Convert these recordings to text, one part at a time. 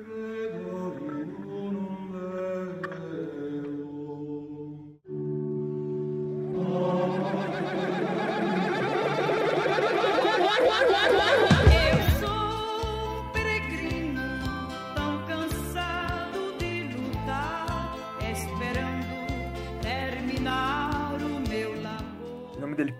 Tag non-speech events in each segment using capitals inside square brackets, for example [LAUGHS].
Mm-hmm.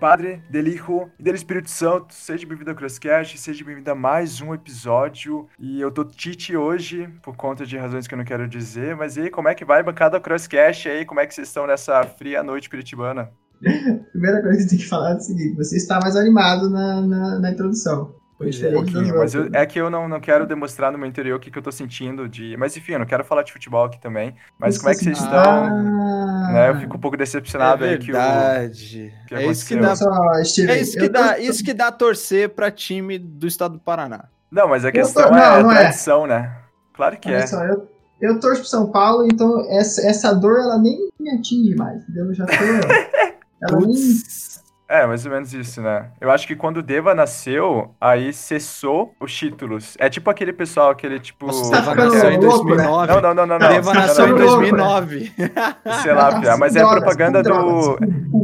Padre, del Hijo e del Espírito Santo. Seja bem-vindo ao Crosscast, seja bem-vindo a mais um episódio. E eu tô Tite hoje, por conta de razões que eu não quero dizer. Mas e aí, como é que vai bancada Crosscast aí? Como é que vocês estão nessa fria noite curitibana? [LAUGHS] Primeira coisa que tem que falar é o seguinte: você está mais animado na, na, na introdução. Pois é, um pouquinho, mas eu, é que eu não, não quero demonstrar no meu interior o que, que eu tô sentindo de. Mas enfim, eu não quero falar de futebol aqui também. Mas isso como é que vocês ah, estão? Né? Eu fico um pouco decepcionado é aí que o. Verdade. Que é isso que dá. é isso que dá, tô... isso que dá torcer pra time do estado do Paraná. Não, mas a questão tô... não, é não é. tradição, é. né? Claro que Olha é. Só, eu, eu torço pro São Paulo, então essa, essa dor ela nem me atinge mais, entendeu? Eu já tô. [LAUGHS] ela nem é, mais ou menos isso, né? Eu acho que quando o Deva nasceu, aí cessou os títulos. É tipo aquele pessoal, aquele tipo. Nossa, Deva nasceu em 2009. Não, não, não, não. não. Deva nasceu em 2009. Sei lá, Pia, mas é propaganda do.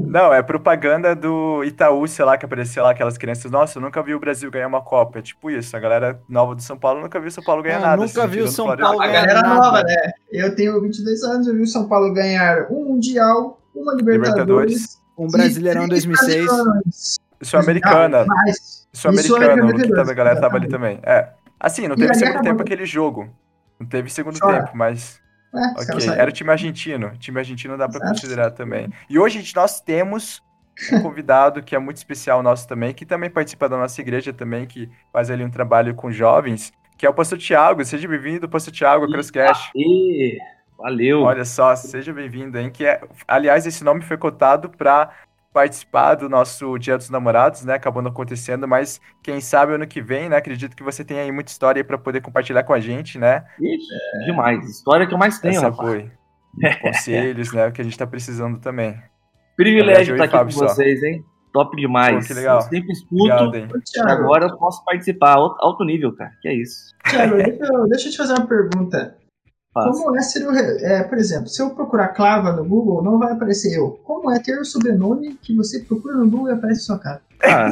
Não, é propaganda do Itaú, sei lá, que aparecia lá aquelas crianças. Nossa, eu nunca vi o Brasil ganhar uma Copa. É tipo isso. A galera nova do São Paulo nunca viu o São Paulo ganhar nada. Nunca assim, viu o São Paulo ganhar nada. A galera nova, né? Eu tenho 22 anos, eu vi o São Paulo ganhar um Mundial, uma Libertadores. Um Brasileirão 2006. Sul-Americana. Sul-Americana, que tava, a galera tava ali também. É. Assim, não teve segundo tempo aquele jogo. Não teve segundo tempo, mas. É, ok, era o time argentino. O time argentino dá para considerar também. E hoje, gente, nós temos um convidado que é muito especial nosso também, que também participa da nossa igreja também, que faz ali um trabalho com jovens, que é o pastor Tiago. Seja bem-vindo, pastor Tiago, ao Crosscast. E Valeu. Olha só, seja bem-vindo, hein? Que é, aliás, esse nome foi cotado para participar do nosso Dia dos Namorados, né? Acabou não acontecendo, mas quem sabe ano que vem, né? Acredito que você tem aí muita história para poder compartilhar com a gente, né? Ixi, é... demais. História que eu mais tenho, Essa rapaz. Foi. Conselhos, né? O que a gente tá precisando também. Privilégio estar aqui com só. vocês, hein? Top demais. Pô, que legal. Eu sempre escuto. Obrigado, agora eu posso participar. Alto nível, cara. Que é isso. Thiago, deixa eu, deixa eu te fazer uma pergunta. Como é ser o. É, por exemplo, se eu procurar Clava no Google, não vai aparecer eu. Como é ter o sobrenome que você procura no Google e aparece sua cara? Ah,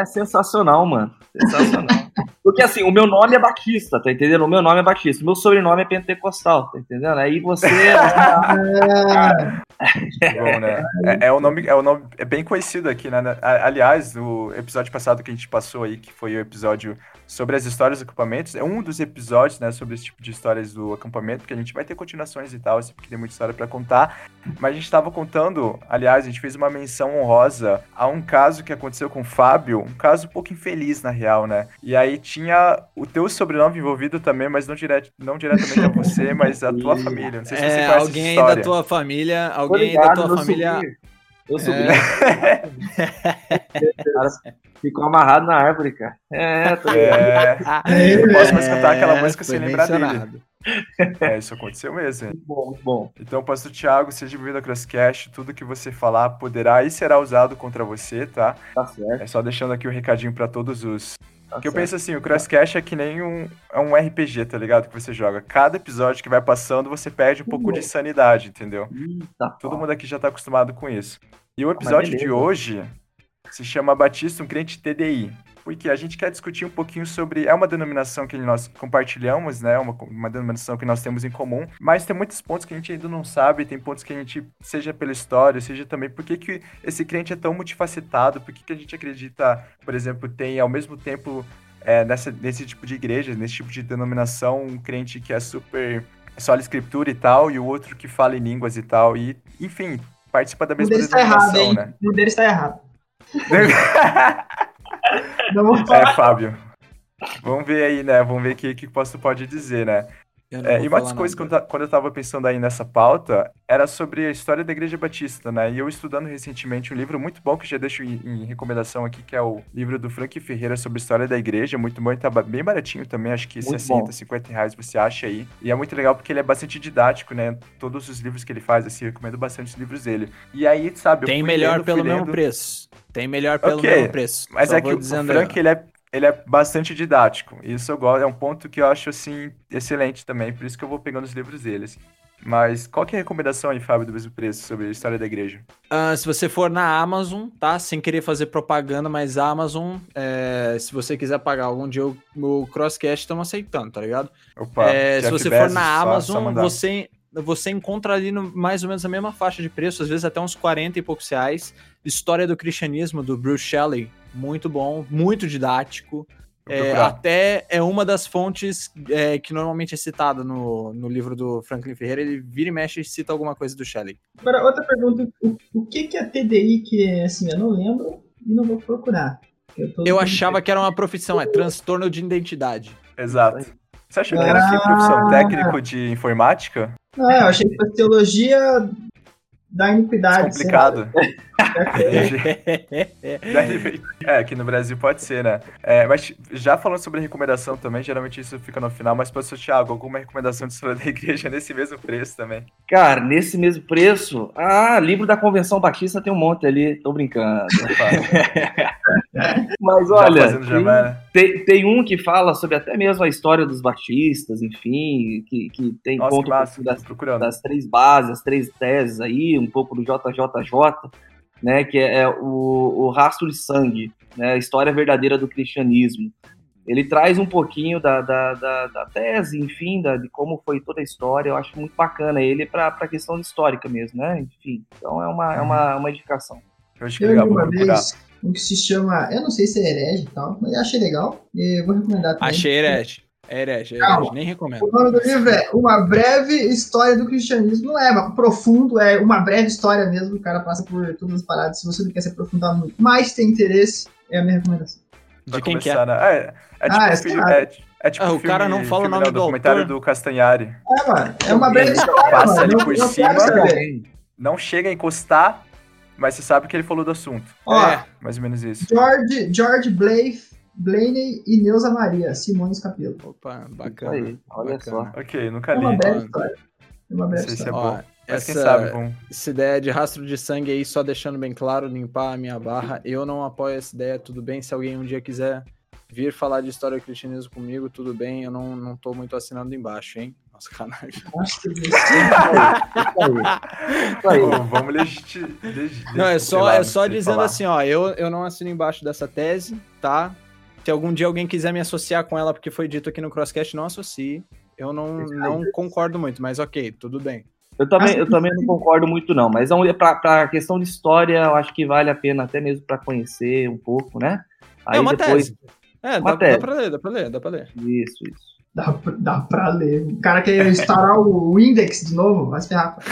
é sensacional, mano. Sensacional. [LAUGHS] Porque assim, o meu nome é Batista, tá entendendo? O meu nome é Batista, o meu sobrenome é Pentecostal, tá entendendo? Aí você. [LAUGHS] Bom, né? É, é, o nome, é o nome é bem conhecido aqui, né? Aliás, o episódio passado que a gente passou aí, que foi o episódio sobre as histórias do acampamento, é um dos episódios, né, sobre esse tipo de histórias do acampamento, porque a gente vai ter continuações e tal, assim, porque tem muita história para contar. Mas a gente estava contando, aliás, a gente fez uma menção honrosa a um caso que aconteceu com o Fábio, um caso um pouco infeliz, na real, né? E aí tinha o teu sobrenome envolvido também, mas não, direto, não diretamente a você, [LAUGHS] mas a tua família. Não sei se é, você conhece alguém da tua família, alguém ligado, da tua família... Eu subi. É. [LAUGHS] ficou amarrado na árvore, cara. É, tô é. Eu posso mais cantar aquela música sem lembrar dele. É, isso aconteceu mesmo. Muito bom, muito bom. Então, pastor Thiago, seja bem-vindo ao Crosscast. Tudo que você falar poderá e será usado contra você, tá? Tá certo. É só deixando aqui um recadinho para todos os Tá que eu penso assim, o Crosscast é que nem um, é um RPG, tá ligado? Que você joga. Cada episódio que vai passando, você perde um pouco de sanidade, entendeu? Tá Todo mundo aqui já tá acostumado com isso. E o episódio de hoje se chama Batista, um crente TDI porque a gente quer discutir um pouquinho sobre. É uma denominação que nós compartilhamos, né? Uma, uma denominação que nós temos em comum, mas tem muitos pontos que a gente ainda não sabe, tem pontos que a gente, seja pela história, seja também por que, que esse crente é tão multifacetado, por que, que a gente acredita, por exemplo, tem ao mesmo tempo. É, nessa, nesse tipo de igreja, nesse tipo de denominação, um crente que é super só a escritura e tal, e o outro que fala em línguas e tal, e, enfim, participa da mesma denominação, tá errado, né? O dele está errado. [LAUGHS] é, Fábio. Vamos ver aí, né? Vamos ver o que, que o pastor pode dizer, né? É, e uma das coisas, quando, quando eu estava pensando aí nessa pauta, era sobre a história da Igreja Batista, né? E eu estudando recentemente um livro muito bom, que já deixo em, em recomendação aqui, que é o livro do Frank Ferreira sobre a história da igreja, muito bom e tá bem baratinho também, acho que muito 60, bom. 50 reais você acha aí. E é muito legal porque ele é bastante didático, né? Todos os livros que ele faz, assim, recomendo bastante os livros dele. E aí, sabe... Tem melhor lendo, pelo mesmo preço. Tem melhor pelo okay, mesmo preço. Mas Só é que o Frank, ele é ele é bastante didático. Isso eu gosto, é um ponto que eu acho assim excelente também, por isso que eu vou pegando os livros deles. Mas qual que é a recomendação aí, Fábio, do mesmo preço sobre a história da igreja? Uh, se você for na Amazon, tá? Sem querer fazer propaganda, mas Amazon, é, se você quiser pagar algum dia o, o Crosscast, estamos aceitando, tá ligado? Opa, é, se você Bezos, for na Amazon, só, só você, você encontra ali no, mais ou menos a mesma faixa de preço, às vezes até uns 40 e poucos reais. História do Cristianismo, do Bruce Shelley, muito bom, muito didático. É, até é uma das fontes é, que normalmente é citada no, no livro do Franklin Ferreira. Ele vira e mexe e cita alguma coisa do Shelley. Agora, outra pergunta: o, o que, que é TDI que é assim? Eu não lembro e não vou procurar. Eu, eu achava que era uma profissão, é transtorno de identidade. Exato. Você achou que era ah, profissão técnico de informática? Não, eu achei que fosse teologia da iniquidade. Complicado. [LAUGHS] é, aqui no Brasil pode ser, né? É, mas já falando sobre recomendação também, geralmente isso fica no final, mas professor Thiago, alguma recomendação de história da igreja nesse mesmo preço também? Cara, nesse mesmo preço? Ah, livro da Convenção Batista tem um monte ali, tô brincando. [LAUGHS] mas olha, tem, né? tem, tem, um que fala sobre até mesmo a história dos batistas, enfim, que, que tem Nossa, conta das, das três bases, as três teses aí, um pouco do JJJ, né, que é, é o, o rastro de sangue, né, a história verdadeira do cristianismo. Ele traz um pouquinho da, da, da, da tese, enfim, da, de como foi toda a história. Eu acho muito bacana ele para a questão histórica mesmo, né? Enfim, então é uma, é uma, uma indicação. Eu acho que é legal, uma vez um que se chama, eu não sei se é herege e tal, mas eu achei legal e vou recomendar também. Achei herege. É herege, é herege, nem recomendo. O nome do livro é Uma Breve História do Cristianismo. Não é profundo, é uma breve história mesmo. O cara passa por todas as paradas. Se você não quer se aprofundar muito, mas tem interesse, é a minha recomendação. De quem quer? É? Né? É, é, tipo ah, é, filme, é, é tipo ah, o cara não fala o nome do documentário autor. do Castanhari. É, mano. É uma breve história. Passa mano, ali por não, cima, não chega a encostar, mas você sabe que ele falou do assunto. Ó, é, mais ou menos isso. George, George Blake Blaney e Neuza Maria, Simões Capelo. Opa, bacana. Aí, olha bacana. só. Ok, nunca li. É uma breve história. É uma breve história. Se é bom. Mas essa, sabe, vamos... essa ideia de rastro de sangue aí, só deixando bem claro, limpar a minha barra, eu não apoio essa ideia, tudo bem. Se alguém um dia quiser vir falar de história cristianismo comigo, tudo bem, eu não, não tô muito assinando embaixo, hein? Nossa, canagem. [LAUGHS] vamos legitimar. Não, é só, é só dizendo falar. assim, ó, eu, eu não assino embaixo dessa tese, tá? Se algum dia alguém quiser me associar com ela, porque foi dito aqui no Crosscast, não associe. Eu não, não concordo muito, mas ok, tudo bem. Eu também, eu também não concordo muito, não. Mas é para a questão de história, eu acho que vale a pena até mesmo para conhecer um pouco, né? Aí é uma depois... tese. É, uma dá, tese. dá pra ler, dá pra ler, dá pra ler. Isso, isso. Dá, dá pra ler. O cara quer instalar o index de novo, vai se ferrar. [LAUGHS]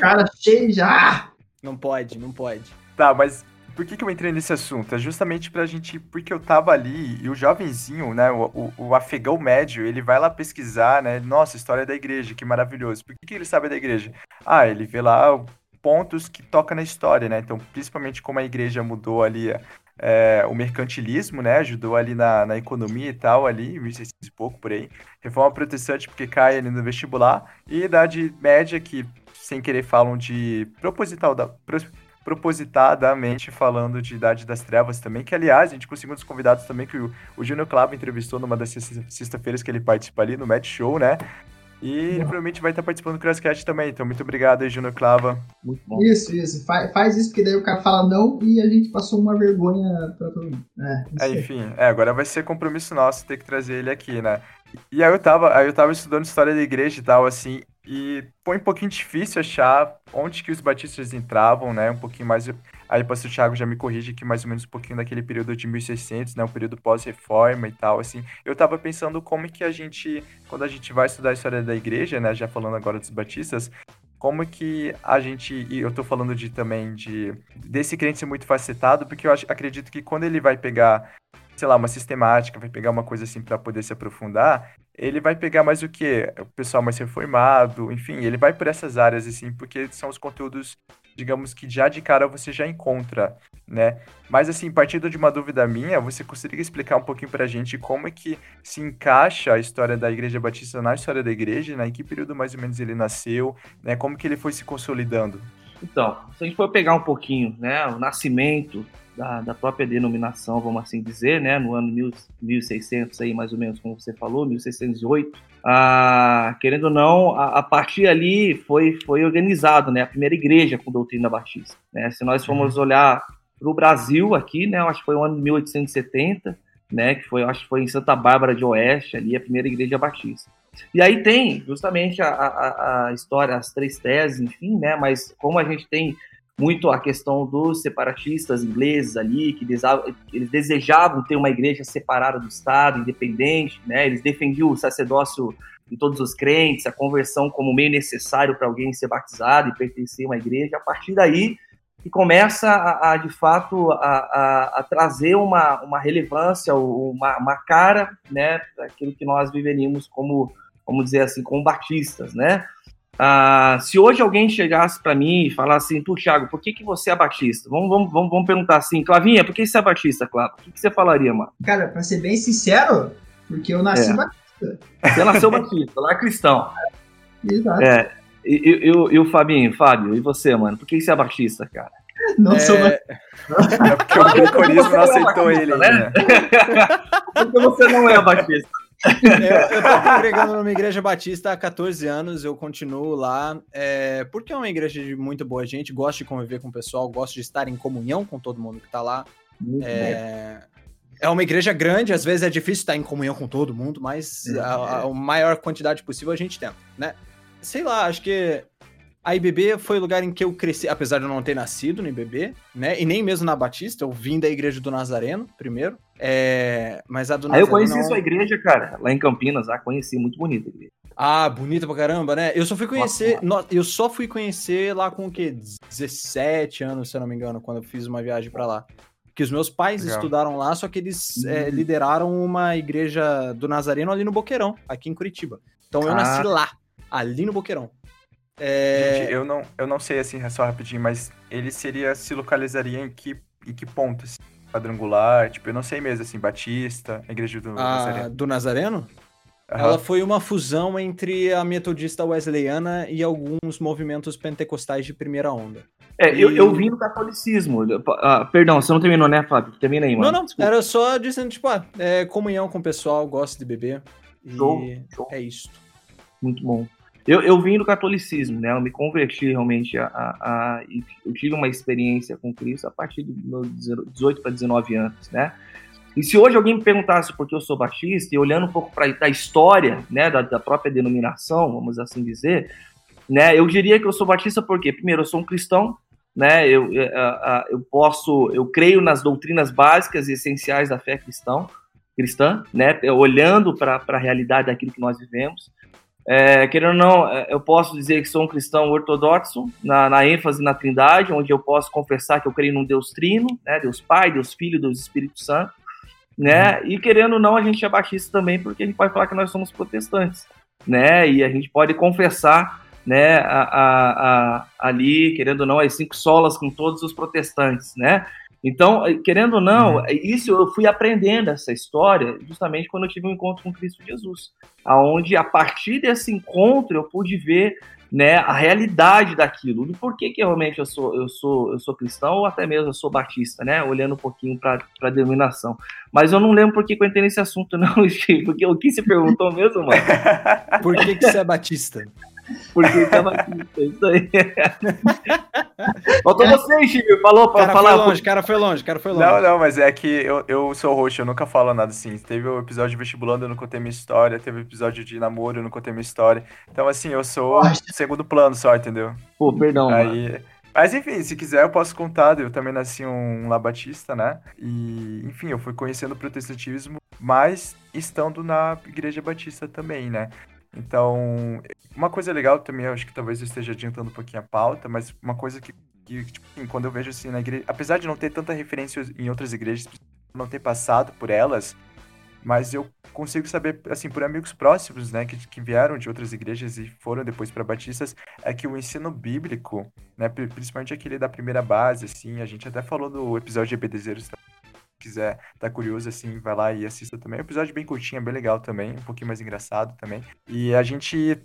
cara cheio já. Não pode, não pode. Tá, mas por que, que eu entrei nesse assunto? É justamente pra gente, porque eu tava ali e o jovenzinho, né, o, o, o afegão médio, ele vai lá pesquisar, né, nossa, história da igreja, que maravilhoso. Por que, que ele sabe da igreja? Ah, ele vê lá pontos que toca na história, né, então principalmente como a igreja mudou ali é, o mercantilismo, né, ajudou ali na, na economia e tal, ali, 1600 e pouco por aí. Reforma protestante, porque cai ali no vestibular. E Idade Média, que sem querer falam de proposital da propositadamente falando de Idade das Trevas também, que aliás, a gente conseguiu um dos convidados também que o, o Júnior Clavo entrevistou numa das sexta-feiras que ele participa ali no Match Show, né? E ele provavelmente vai estar participando do Crosscast também. Então, muito obrigado aí, Júnior Clava. Muito bom. Isso, isso. Faz, faz isso, porque daí o cara fala não e a gente passou uma vergonha pra todo mundo. É, é enfim, é, agora vai ser compromisso nosso ter que trazer ele aqui, né? E aí eu tava, aí eu tava estudando história da igreja e tal, assim, e foi um pouquinho difícil achar onde que os batistas entravam, né? Um pouquinho mais. Aí o pastor Thiago já me corrige que mais ou menos um pouquinho daquele período de 1600, né? O período pós-reforma e tal, assim. Eu tava pensando como que a gente, quando a gente vai estudar a história da igreja, né? Já falando agora dos batistas, como que a gente, e eu tô falando de também de desse crente ser muito facetado, porque eu acho, acredito que quando ele vai pegar sei lá, uma sistemática, vai pegar uma coisa assim para poder se aprofundar, ele vai pegar mais o que? O pessoal mais reformado, enfim, ele vai por essas áreas, assim, porque são os conteúdos, digamos que já de cara você já encontra, né? Mas, assim, partindo de uma dúvida minha, você conseguiria explicar um pouquinho pra gente como é que se encaixa a história da Igreja Batista na história da igreja, né? Em que período mais ou menos ele nasceu, né? Como que ele foi se consolidando? Então, se a gente for pegar um pouquinho, né, o nascimento da, da, própria denominação, vamos assim dizer, né, no ano 1600 aí mais ou menos, como você falou, 1608, ah, querendo ou não, a, a, partir ali foi, foi organizado, né, a primeira igreja com doutrina batista, né, se nós formos uhum. olhar para o Brasil aqui, né, acho que foi o ano de 1870, né, que foi, acho que foi em Santa Bárbara de Oeste, ali a primeira igreja batista. E aí tem justamente a, a, a história, as três teses, enfim, né, mas como a gente tem muito a questão dos separatistas ingleses ali, que eles desejavam ter uma igreja separada do Estado, independente, né? Eles defendiam o sacerdócio de todos os crentes, a conversão como meio necessário para alguém ser batizado e pertencer a uma igreja. A partir daí, que começa a, a de fato a, a, a, trazer uma, uma relevância, uma, uma cara, né, daquilo que nós viveríamos como, vamos dizer assim, como batistas, né? Ah, se hoje alguém chegasse para mim e falasse assim, tu, Thiago, por que, que você é batista? Vamos, vamos, vamos, vamos perguntar assim, Clavinha, por que você é batista, Clavo? O que, que você falaria, mano? Cara, pra ser bem sincero, porque eu nasci é. batista. Você nasceu batista, lá é cristão. [LAUGHS] Exato. É, e, e, e, o Fabinho, Fábio, e você, mano? Por que você é batista, cara? Não é... sou [LAUGHS] batista. É porque o Grecorismo não aceitou ele, né? [LAUGHS] porque você não é batista. Eu, eu tô congregando [LAUGHS] numa igreja batista há 14 anos, eu continuo lá, é, porque é uma igreja de muito boa gente, gosto de conviver com o pessoal, gosto de estar em comunhão com todo mundo que tá lá. É, é, uma igreja grande, às vezes é difícil estar em comunhão com todo mundo, mas a, a, a maior quantidade possível a gente tenta, né? Sei lá, acho que a IBB foi o lugar em que eu cresci, apesar de eu não ter nascido no IBB, né? E nem mesmo na Batista, eu vim da igreja do Nazareno primeiro. É... Mas a do Nazareno. Aí eu conheci não... sua igreja, cara, lá em Campinas, ah, conheci, muito bonita a igreja. Ah, bonita pra caramba, né? Eu só fui conhecer. Nossa, eu só fui conhecer lá com o quê? 17 anos, se eu não me engano, quando eu fiz uma viagem para lá. Que os meus pais Legal. estudaram lá, só que eles é, uhum. é, lideraram uma igreja do Nazareno ali no Boqueirão, aqui em Curitiba. Então eu ah. nasci lá, ali no Boqueirão. É... Gente, eu não, eu não sei assim, só rapidinho, mas ele seria, se localizaria em que, em que ponto? Assim? Quadrangular, tipo, eu não sei mesmo, assim, Batista, a igreja do a, Nazareno. Do Nazareno? Uhum. Ela foi uma fusão entre a metodista wesleyana e alguns movimentos pentecostais de primeira onda. É, e... eu, eu vim do catolicismo. Ah, perdão, você não terminou, né, Fábio? Termina aí, mano. Não, não, Desculpa. era só dizendo, tipo, ah, é, comunhão com o pessoal, gosto de beber. Show, e show. é isso. Muito bom. Eu, eu vim do catolicismo, né? Eu me converti realmente a, a, a eu tive uma experiência com Cristo a partir dos meus 18 para 19 anos, né? E se hoje alguém me perguntasse por que eu sou batista, e olhando um pouco para a história, né, da, da, própria denominação, vamos assim dizer, né, eu diria que eu sou batista porque, primeiro, eu sou um cristão, né, eu, eu, eu posso, eu creio nas doutrinas básicas e essenciais da fé cristão, cristã, né, olhando para a realidade daquilo que nós vivemos. É, querendo ou não, é, eu posso dizer que sou um cristão ortodoxo, na, na, ênfase na trindade, onde eu posso confessar que eu creio num Deus trino, né, Deus Pai, Deus Filho, Deus Espírito Santo, né, uhum. e querendo ou não, a gente é baixista também, porque a gente pode falar que nós somos protestantes, né, e a gente pode confessar, né, a, a, a, ali, querendo ou não, as cinco solas com todos os protestantes, né, então, querendo ou não, uhum. isso eu fui aprendendo essa história justamente quando eu tive um encontro com Cristo Jesus, aonde a partir desse encontro eu pude ver né, a realidade daquilo, do porquê que realmente eu sou eu sou eu sou cristão ou até mesmo eu sou batista, né, olhando um pouquinho para a denominação. Mas eu não lembro por que eu entrei nesse assunto [LAUGHS] não, Steve, porque o que se perguntou mesmo, mano? [LAUGHS] Por que, que você é batista? Porque tava aqui, é isso aí. Faltou você, Chico, falou pra cara falar. Foi longe, cara foi longe, cara foi longe. Não, não, mas é que eu, eu sou roxo, eu nunca falo nada assim. Teve o episódio de vestibulando, eu não contei minha história. Teve o episódio de namoro, eu não contei minha história. Então, assim, eu sou segundo plano só, entendeu? Pô, perdão. Aí. Mano. Mas enfim, se quiser eu posso contar. Eu também nasci um labatista, né? E, enfim, eu fui conhecendo o protestantismo, mas estando na igreja batista também, né? Então, uma coisa legal também, eu acho que talvez eu esteja adiantando um pouquinho a pauta, mas uma coisa que, que tipo, assim, quando eu vejo assim na igreja, apesar de não ter tanta referência em outras igrejas, não ter passado por elas, mas eu consigo saber, assim, por amigos próximos, né, que, que vieram de outras igrejas e foram depois para batistas, é que o ensino bíblico, né, principalmente aquele da primeira base, assim, a gente até falou no episódio de EBDzeiros quiser tá curioso, assim, vai lá e assista também. É um episódio bem curtinho, bem legal também, um pouquinho mais engraçado também. E a gente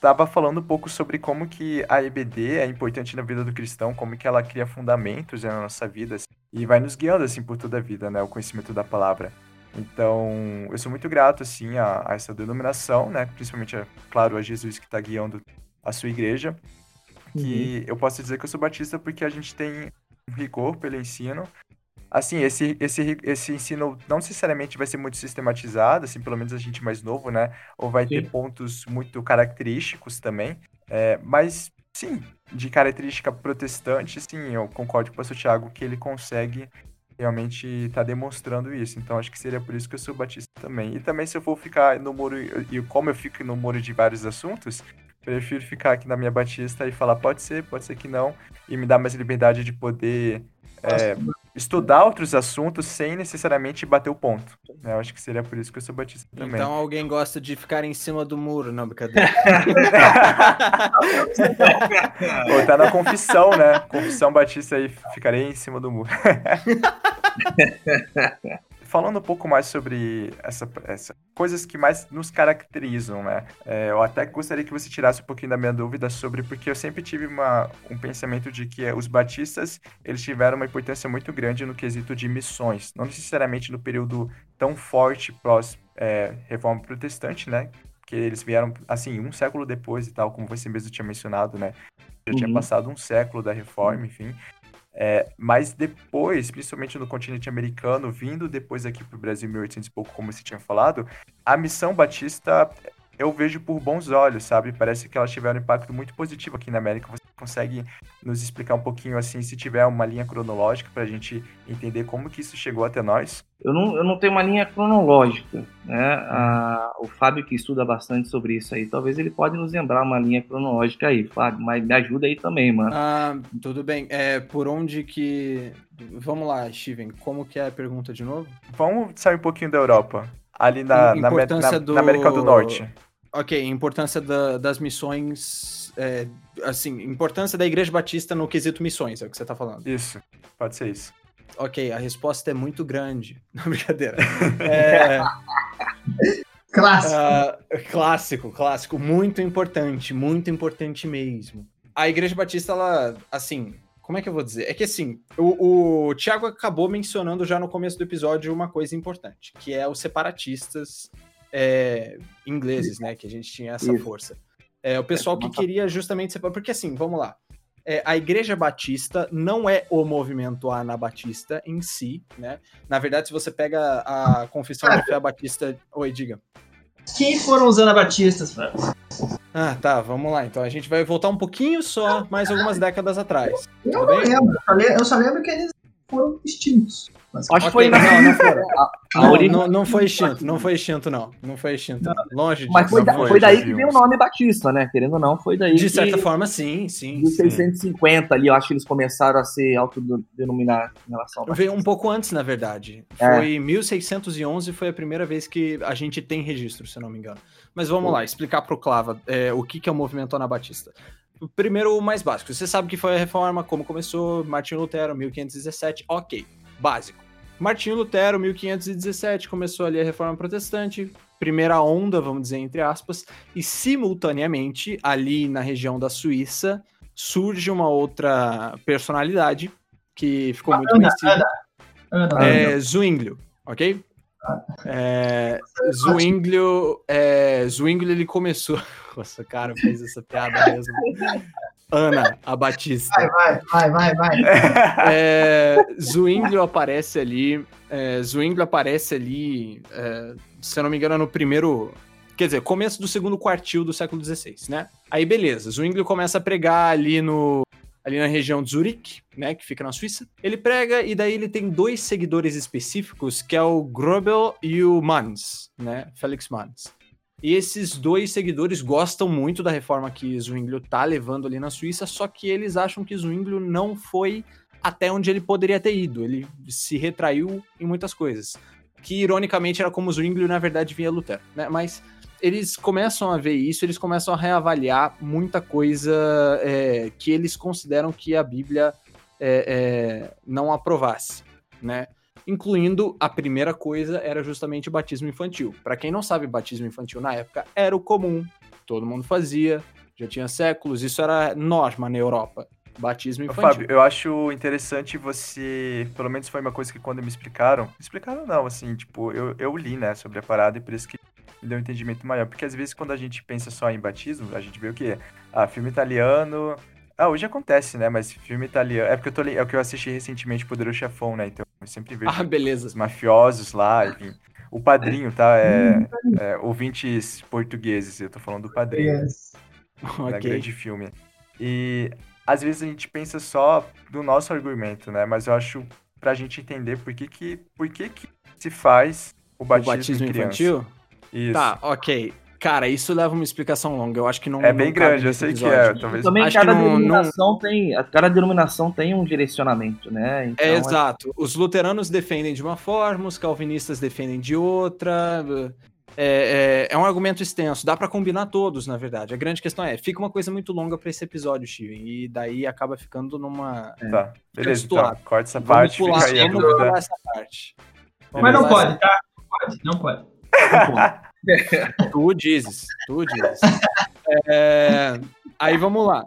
tava falando um pouco sobre como que a EBD é importante na vida do cristão, como que ela cria fundamentos na nossa vida, assim, e vai nos guiando assim por toda a vida, né, o conhecimento da palavra. Então, eu sou muito grato assim a, a essa denominação, né, principalmente, é, claro, a Jesus que está guiando a sua igreja. Que uhum. eu posso dizer que eu sou batista porque a gente tem um rigor pelo ensino. Assim, esse, esse, esse ensino não necessariamente vai ser muito sistematizado, assim, pelo menos a gente mais novo, né? Ou vai Sim. ter pontos muito característicos também. É, mas Sim, de característica protestante, sim, eu concordo com o pastor Tiago que ele consegue realmente estar tá demonstrando isso. Então acho que seria por isso que eu sou batista também. E também se eu for ficar no muro, e como eu fico no muro de vários assuntos, prefiro ficar aqui na minha batista e falar pode ser, pode ser que não, e me dar mais liberdade de poder é, estudar outros assuntos sem necessariamente bater o ponto. Né? Eu acho que seria por isso que eu sou batista também. Então alguém gosta de ficar em cima do muro, não, brincadeira. [LAUGHS] [LAUGHS] Pô, tá na confissão, né? Confissão batista aí, ficarei em cima do muro. [LAUGHS] falando um pouco mais sobre essa, essa coisas que mais nos caracterizam, né? É, eu até gostaria que você tirasse um pouquinho da minha dúvida sobre, porque eu sempre tive uma, um pensamento de que os batistas, eles tiveram uma importância muito grande no quesito de missões, não necessariamente no período tão forte pós é, Reforma Protestante, né? Que eles vieram, assim, um século depois e tal, como você mesmo tinha mencionado, né? Já uhum. tinha passado um século da Reforma, enfim. É, mas depois, principalmente no continente americano, vindo depois aqui para o Brasil, 1800 e pouco, como você tinha falado, a missão batista eu vejo por bons olhos, sabe? Parece que elas tiveram um impacto muito positivo aqui na América. Você consegue nos explicar um pouquinho, assim, se tiver uma linha cronológica para a gente entender como que isso chegou até nós? Eu não, eu não tenho uma linha cronológica, né? Ah, o Fábio que estuda bastante sobre isso aí, talvez ele pode nos lembrar uma linha cronológica aí, Fábio, mas me ajuda aí também, mano. Ah, tudo bem. É, por onde que... Vamos lá, Steven, como que é a pergunta de novo? Vamos sair um pouquinho da Europa. Ali na, na, na, do... na América do Norte. Ok, importância da, das missões. É, assim, importância da Igreja Batista no quesito missões, é o que você está falando. Isso, pode ser isso. Ok, a resposta é muito grande. [LAUGHS] Não, brincadeira. [LAUGHS] É... clássico. Uh, clássico, clássico. Muito importante, muito importante mesmo. A Igreja Batista, ela, assim, como é que eu vou dizer? É que assim, o, o Tiago acabou mencionando já no começo do episódio uma coisa importante, que é os separatistas é, ingleses, né? Que a gente tinha essa Isso. força. É, o pessoal que queria justamente separar. Porque assim, vamos lá. É, a Igreja Batista não é o movimento anabatista em si, né? Na verdade, se você pega a Confissão ah. de Fé Batista. Oi, diga. Quem foram os anabatistas, Ah, tá, vamos lá. Então a gente vai voltar um pouquinho só, mais algumas décadas atrás. Eu tá não lembro, eu só lembro que eles foram extintos. Mas, Acho que foi na... não, não, foi. [LAUGHS] Não, não, não, foi extinto, não foi extinto, não. Não foi extinto. Não. Longe disso. Mas foi, da, foi, daí que veio o nome Batista, né? Querendo ou não, foi daí. De certa que, forma, sim, sim. De 650 ali, eu acho que eles começaram a se autodenominar em relação ao Veio um pouco antes, na verdade. É. Foi 1611, foi a primeira vez que a gente tem registro, se não me engano. Mas vamos lá, explicar pro Clava é, o que, que é o movimento anabatista. Primeiro, o mais básico. Você sabe que foi a reforma, como começou, Martinho Lutero, 1517, ok, básico. Martinho Lutero, 1517, começou ali a reforma protestante, primeira onda, vamos dizer, entre aspas, e simultaneamente, ali na região da Suíça, surge uma outra personalidade que ficou ah, muito Ana, conhecida. Ana, Ana, é, Zwinglio, ok? Ah. É, Zwinglio, é, Zwinglio, ele começou... [LAUGHS] Nossa, cara, fez essa piada mesmo. Ana, a Batista. Vai, vai, vai, vai, vai. [LAUGHS] É, Zwinglio aparece ali. É, Zwinglio aparece ali, é, se eu não me engano, no primeiro. Quer dizer, começo do segundo quartil do século XVI, né? Aí, beleza. Zwinglio começa a pregar ali no. Ali na região de Zurich, né, que fica na Suíça. Ele prega e daí ele tem dois seguidores específicos, que é o Grobel e o Mans, né, Felix Mans. E esses dois seguidores gostam muito da reforma que Zwinglio tá levando ali na Suíça, só que eles acham que Zwinglio não foi até onde ele poderia ter ido. Ele se retraiu em muitas coisas. Que ironicamente era como Zwinglio na verdade vinha Lutero, né? Mas eles começam a ver isso, eles começam a reavaliar muita coisa é, que eles consideram que a Bíblia é, é, não aprovasse, né? Incluindo a primeira coisa era justamente o batismo infantil. Para quem não sabe, batismo infantil na época era o comum, todo mundo fazia, já tinha séculos, isso era norma na Europa. Batismo infantil. Fábio, eu acho interessante você. Pelo menos foi uma coisa que quando me explicaram. Explicaram não, assim, tipo, eu, eu li, né, sobre a parada e por isso que me deu um entendimento maior. Porque às vezes quando a gente pensa só em batismo, a gente vê o quê? Ah, filme italiano. Ah, hoje acontece, né? Mas filme italiano. É porque eu tô É o que eu assisti recentemente Poderoso Chefão, né? Então eu sempre vejo ah, beleza. os mafiosos lá, enfim. O padrinho, tá? É, é, ouvintes portugueses, eu tô falando do padrinho. Yes. Da okay. grande filme. E às vezes a gente pensa só do nosso argumento, né? Mas eu acho pra gente entender por que que, por que, que se faz o batismo, o batismo infantil? Isso. Tá, ok. Cara, isso leva uma explicação longa. Eu acho que não. É bem não grande, eu sei que é. Talvez... Também acho cada não, denominação não... tem. Cada denominação tem um direcionamento, né? Então, é, é exato. Os luteranos defendem de uma forma, os calvinistas defendem de outra. É, é, é um argumento extenso, dá para combinar todos, na verdade. A grande questão é, fica uma coisa muito longa para esse episódio, Steven, e daí acaba ficando numa. É, tá, beleza, então, corta essa vamos parte, pular, fica aí vamos pular essa parte. Mas não pode, tá? Não pode, não pode. [LAUGHS] Não pode. [LAUGHS] tu dizes, tu dizes. É, aí vamos lá.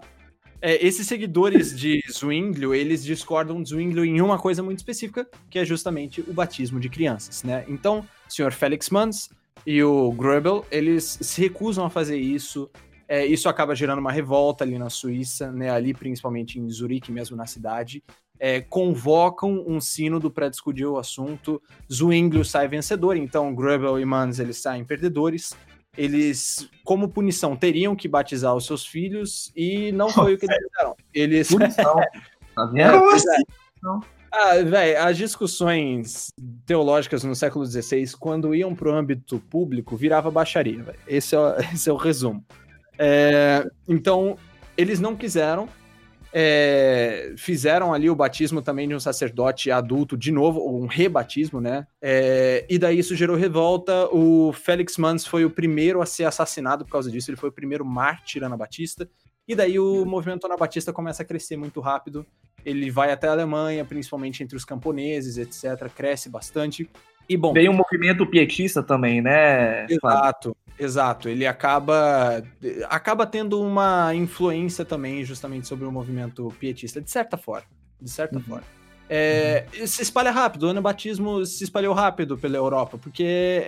É, esses seguidores de Zwinglio, eles discordam de Zwinglio em uma coisa muito específica, que é justamente o batismo de crianças, né? Então, o senhor Felix Mans e o Grubel, eles se recusam a fazer isso. É, isso acaba gerando uma revolta ali na Suíça, né? Ali, principalmente em Zurique, mesmo na cidade é, convocam um sino do para discutir o assunto. Zwinglio sai vencedor, então Grubel e Mans eles saem perdedores. Eles, como punição, teriam que batizar os seus filhos e não foi o que eles fizeram. Eles. Punição. [LAUGHS] tá vendo? Como assim? Ah, velho, as discussões teológicas no século XVI, quando iam para o âmbito público, virava baixaria. Véio. Esse, é, [LAUGHS] esse é o resumo. É, então, eles não quiseram, é, fizeram ali o batismo também de um sacerdote adulto, de novo, um rebatismo, né? É, e daí isso gerou revolta. O Félix Mans foi o primeiro a ser assassinado por causa disso, ele foi o primeiro mártir anabatista. E daí o movimento anabatista começa a crescer muito rápido. Ele vai até a Alemanha, principalmente entre os camponeses, etc. Cresce bastante. E bom. Veio um movimento pietista também, né? Exato. Exato, ele acaba acaba tendo uma influência também justamente sobre o movimento pietista, de certa forma, de certa uhum. forma. É, uhum. Se espalha rápido, o anabatismo se espalhou rápido pela Europa, porque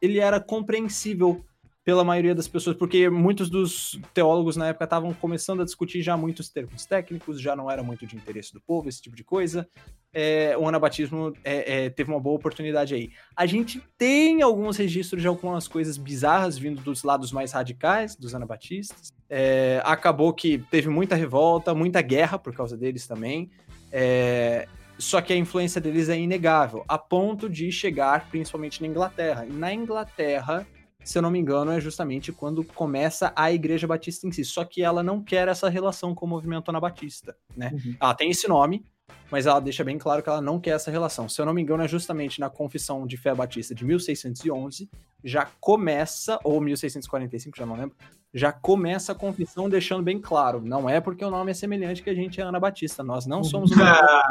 ele era compreensível pela maioria das pessoas, porque muitos dos teólogos na época estavam começando a discutir já muitos termos técnicos, já não era muito de interesse do povo, esse tipo de coisa. É, o anabatismo é, é, teve uma boa oportunidade aí. A gente tem alguns registros de algumas coisas bizarras vindo dos lados mais radicais dos anabatistas. É, acabou que teve muita revolta, muita guerra por causa deles também. É, só que a influência deles é inegável, a ponto de chegar principalmente na Inglaterra. E na Inglaterra se eu não me engano, é justamente quando começa a Igreja Batista em si. Só que ela não quer essa relação com o movimento anabatista, né? Uhum. Ela tem esse nome, mas ela deixa bem claro que ela não quer essa relação. Se eu não me engano, é justamente na Confissão de Fé Batista de 1611, já começa, ou 1645, já não lembro, já começa a confissão deixando bem claro, não é porque o nome é semelhante que a gente é anabatista, nós não somos o ah.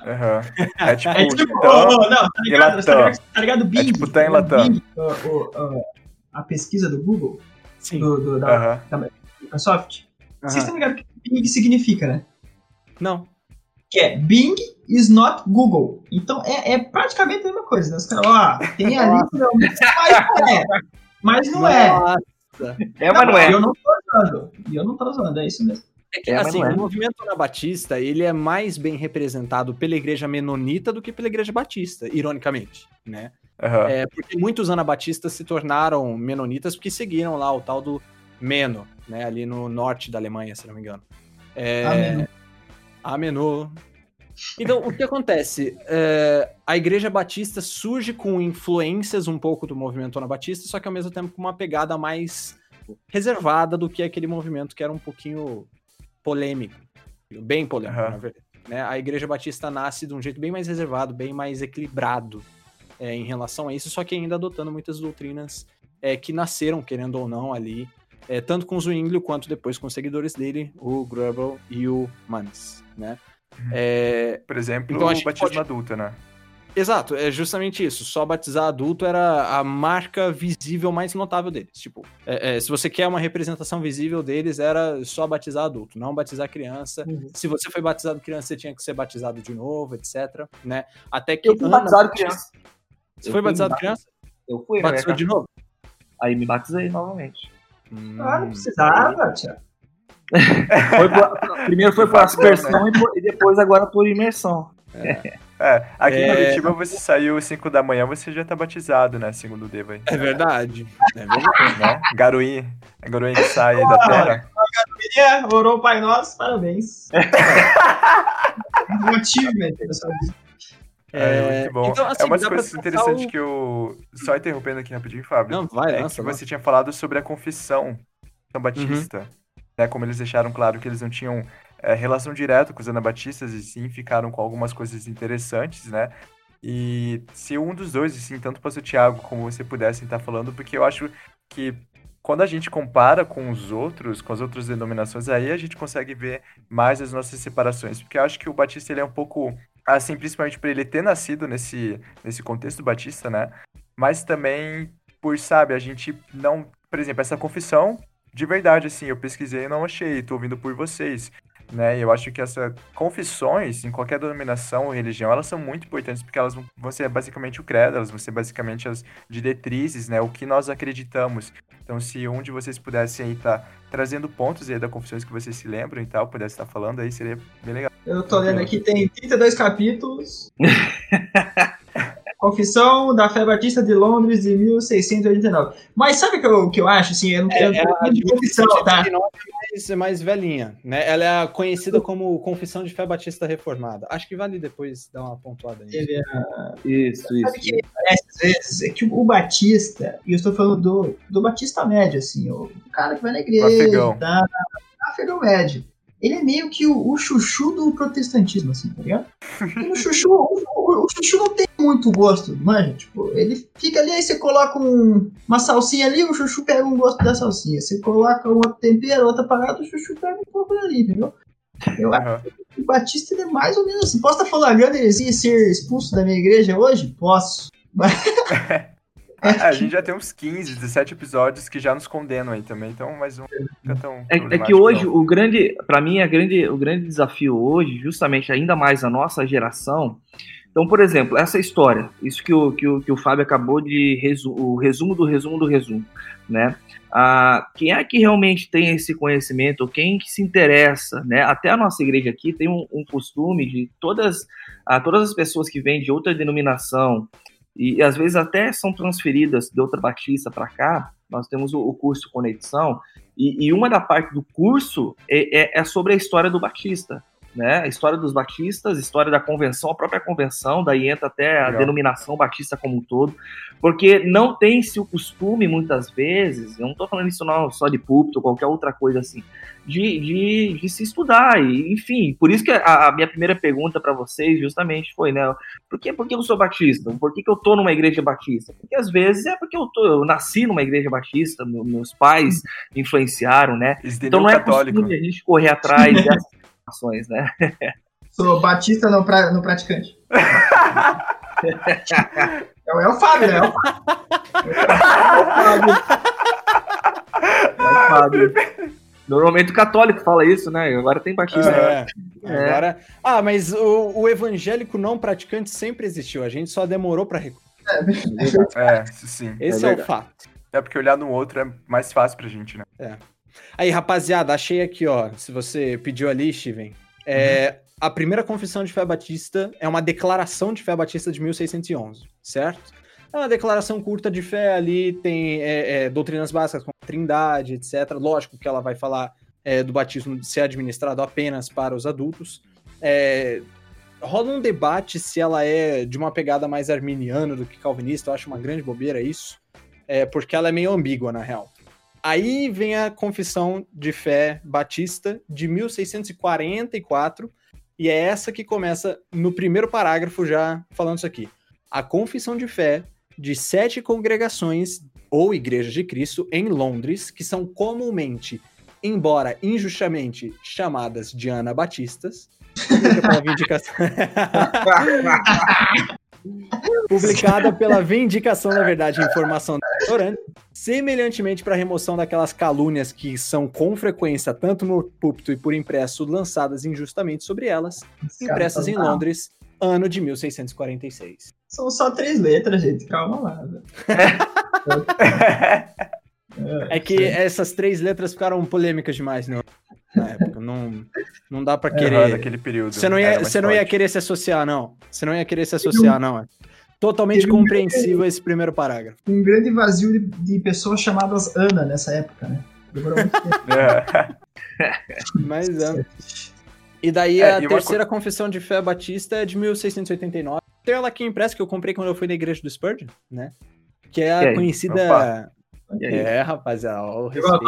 uhum. É tipo, é tipo oh, não, tá ligado, tá ligado, tá ligado Bing, é tipo tá em Latam. Bing, uh, uh, uh, a pesquisa do Google, Sim. Do, do, da, uhum. da, Microsoft, uhum. vocês estão ligados o que Bing significa, né? Não. Que é Bing is not Google. Então é, é praticamente a mesma coisa. Né? Os caras, ó, tem ali, mas não é. Mas não é. É, mas não é. Eu não tô usando. E eu não tô usando, é isso mesmo. É que, é, assim, é. o movimento anabatista, ele é mais bem representado pela igreja menonita do que pela igreja batista, ironicamente, né? Uhum. É, porque muitos anabatistas se tornaram menonitas porque seguiram lá o tal do Meno, né? Ali no norte da Alemanha, se não me engano. É... Amenô. Então, o que acontece? É, a Igreja Batista surge com influências um pouco do movimento anabatista, só que ao mesmo tempo com uma pegada mais reservada do que aquele movimento que era um pouquinho polêmico. Bem polêmico, uhum. na verdade. Né? A Igreja Batista nasce de um jeito bem mais reservado, bem mais equilibrado é, em relação a isso, só que ainda adotando muitas doutrinas é, que nasceram, querendo ou não, ali, é, tanto com o Zwinglio quanto depois com os seguidores dele, o Grubel e o Mans, né? Uhum. É, Por exemplo, então, o batismo pode... adulto, né? Exato, é justamente isso. Só batizar adulto era a marca visível mais notável deles. Tipo, é, é, se você quer uma representação visível deles, era só batizar adulto, não batizar criança. Uhum. Se você foi batizado criança, você tinha que ser batizado de novo, etc. Né? Até que. Eu fui batizado criança. Você eu foi batizado criança? Eu fui, Batizou de novo? Aí me batizei novamente. Hum, ah, não precisava, tia. [LAUGHS] Foi primeiro foi por aspersão né? e depois agora por imersão. É. É, aqui é... em Curitiba você saiu às 5 da manhã, você já tá batizado, né? Segundo o Deva aí. É verdade. É verdade. né? Garuí. É Garuí que sai ah, da terra. Garuí orou o Pai Nosso, parabéns. [LAUGHS] Motivo, pessoal. É, é, muito bom. Então, assim, é umas coisas interessantes o... que eu. Só interrompendo aqui rapidinho, Fábio. Não, vai, é que você tinha falado sobre a confissão São Batista. Uhum. Né, como eles deixaram claro que eles não tinham é, relação direta com os anabatistas e sim ficaram com algumas coisas interessantes, né? E se um dos dois, assim, tanto o pastor Tiago como você pudessem estar falando, porque eu acho que quando a gente compara com os outros, com as outras denominações, aí a gente consegue ver mais as nossas separações. Porque eu acho que o Batista ele é um pouco, assim, principalmente por ele ter nascido nesse, nesse contexto batista, né? Mas também por, sabe, a gente não. Por exemplo, essa confissão, de verdade, assim, eu pesquisei e não achei, tô ouvindo por vocês né? Eu acho que essas confissões, em qualquer denominação ou religião, elas são muito importantes porque elas vão ser basicamente o credo, elas vão ser basicamente as diretrizes, né? O que nós acreditamos. Então, se um de vocês pudesse aí estar tá trazendo pontos aí da confissões que vocês se lembram e tal, pudesse estar falando aí, seria bem legal. Eu tô lendo aqui, tem 32 capítulos. [LAUGHS] Confissão da Fé Batista de Londres de 1689. Mas sabe o que eu, que eu acho? Assim, eu não quero é, é de confissão, tá? É mais, mais velhinha, né? Ela é conhecida como Confissão de Fé Batista Reformada. Acho que vale depois dar uma pontuada nisso. É... Isso, sabe isso. Que parece, às vezes, é que o Batista, e eu estou falando do, do Batista médio, assim, o cara que vai na igreja, tá? Afegão médio ele é meio que o, o, chuchu do protestantismo, assim, tá ligado? E o chuchu, o, o, o, chuchu não tem muito gosto, manja. Tipo, ele fica ali, aí você coloca um, uma salsinha ali, o chuchu pega um gosto da salsinha. Você coloca um outro tempero, outra parada, o chuchu pega um pouco ali, entendeu? Eu acho que o Batista é mais ou menos assim. Posso estar falando a grande heresia ser expulso da minha igreja hoje? Posso. Mas... [LAUGHS] É, a gente já tem uns 15, 17 episódios que já nos condenam aí também, então mais um fica tão é, é que hoje não. o grande, para mim, a grande, o grande desafio hoje, justamente ainda mais a nossa geração. Então, por exemplo, essa história, isso que o, que o, que o Fábio acabou de resu o resumo do resumo do resumo, né? Ah, quem é que realmente tem esse conhecimento, quem que se interessa, né? Até a nossa igreja aqui tem um, um costume de todas, ah, todas as pessoas que vêm de outra denominação, e, às vezes até são transferidas de outra batista para cá. Nós temos o, o curso Conexão, e, e, uma da parte do curso é, é, é sobre a história do Batista né? A história dos batistas, história da convenção, a própria convenção, daí entra até a Legal. denominação batista como um todo, porque não tem-se o costume, muitas vezes, eu não estou falando isso não, só de púlpito qualquer outra coisa assim, de, de, de se estudar, e, enfim, por isso que a, a minha primeira pergunta para vocês justamente foi, né, por que, por que eu sou batista? Por que, que eu tô numa igreja batista? Porque às vezes é porque eu, tô, eu nasci numa igreja batista, meus pais [LAUGHS] influenciaram, né, então não é católico. costume a gente correr atrás [LAUGHS] dessas ações, né? Sou batista não, pra, não praticante. [LAUGHS] é, é o Fábio, né? É o Fábio. É o Fábio. Normalmente o católico fala isso, né? Agora tem batista. É, é. Agora... Ah, mas o, o, evangélico não praticante sempre existiu. A gente só demorou para reconhecer. É, é, sim. Esse é, é o fato. É porque olhar no outro é mais fácil pra gente, né? É. Aí, rapaziada, achei aqui, ó. Se você pediu ali, Steven. É, uhum. A primeira confissão de fé batista é uma declaração de fé batista de 1611, certo? É uma declaração curta de fé ali, tem é, é, doutrinas básicas como trindade, etc. Lógico que ela vai falar é, do batismo ser administrado apenas para os adultos. É, rola um debate se ela é de uma pegada mais arminiana do que calvinista, eu acho uma grande bobeira isso, é, porque ela é meio ambígua, na real. Aí vem a Confissão de Fé Batista de 1644, e é essa que começa no primeiro parágrafo já falando isso aqui. A Confissão de Fé de sete congregações ou Igrejas de Cristo em Londres, que são comumente, embora injustamente chamadas de anabatistas, [LAUGHS] [LAUGHS] publicada pela Vindicação da Verdade e Informação da Restaurante, semelhantemente para a remoção daquelas calúnias que são com frequência, tanto no púlpito e por impresso, lançadas injustamente sobre elas, impressas em Londres, ano de 1646. São só três letras, gente, calma lá. é que essas três letras ficaram polêmicas demais, não? Na época. Não, não dá para querer. naquele período. Você não, ia, você não ia querer se associar, não. Você não ia querer se associar, não. É. Totalmente compreensível esse primeiro parágrafo. Um grande vazio de, de pessoas chamadas Ana nessa época, né? Demorou muito tempo. [LAUGHS] É. Mas é. E daí é, a terceira co... confissão de fé batista é de 1689. Tem ela aqui impressa que eu comprei quando eu fui na igreja do Spurgeon, né? Que é a conhecida. Opa. É, rapaziada, o respeito.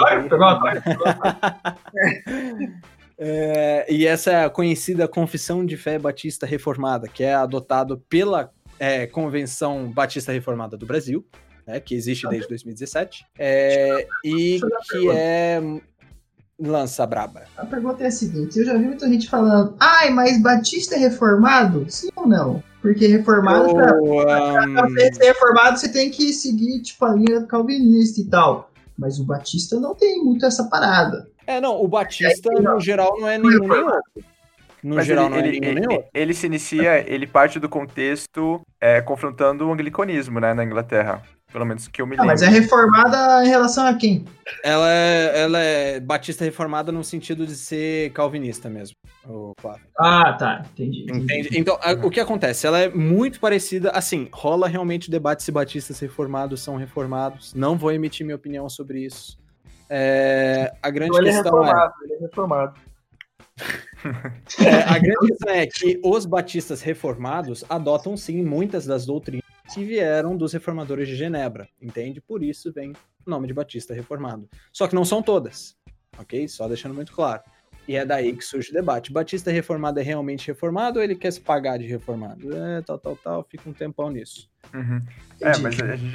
é, e essa é a conhecida Confissão de Fé Batista Reformada, que é adotado pela é, Convenção Batista Reformada do Brasil, né, que existe desde 2017, é, e que é lança braba. A pergunta é a seguinte: eu já vi muita gente falando, ai, mas Batista é reformado? Sim ou não? Porque reformado, oh, pra, um... pra ser reformado, você tem que seguir tipo, a linha calvinista e tal. Mas o Batista não tem muito essa parada. É, não, o Batista, é, no geral, não é nenhum nem outro. No Mas geral, ele, não é ele, nenhum ele, nem outro. Ele se inicia, ele parte do contexto é, confrontando o anglicanismo, né, na Inglaterra. Pelo menos que eu me lembro. Ah, mas é reformada em relação a quem? Ela é, ela é batista reformada no sentido de ser calvinista mesmo. Ah, tá. Entendi. Entende? Então, a, o que acontece? Ela é muito parecida. Assim, rola realmente debate se batistas reformados são reformados. Não vou emitir minha opinião sobre isso. É, a grande então, questão ele é reformado, é... ele é reformado. é, a grande questão é que os batistas reformados adotam sim muitas das doutrinas que vieram dos reformadores de Genebra, entende? Por isso vem o nome de Batista Reformado. Só que não são todas, ok? Só deixando muito claro. E é daí que surge o debate. Batista reformado é realmente reformado ou ele quer se pagar de reformado? É, tal, tal, tal, fica um tempão nisso. Uhum. É, mas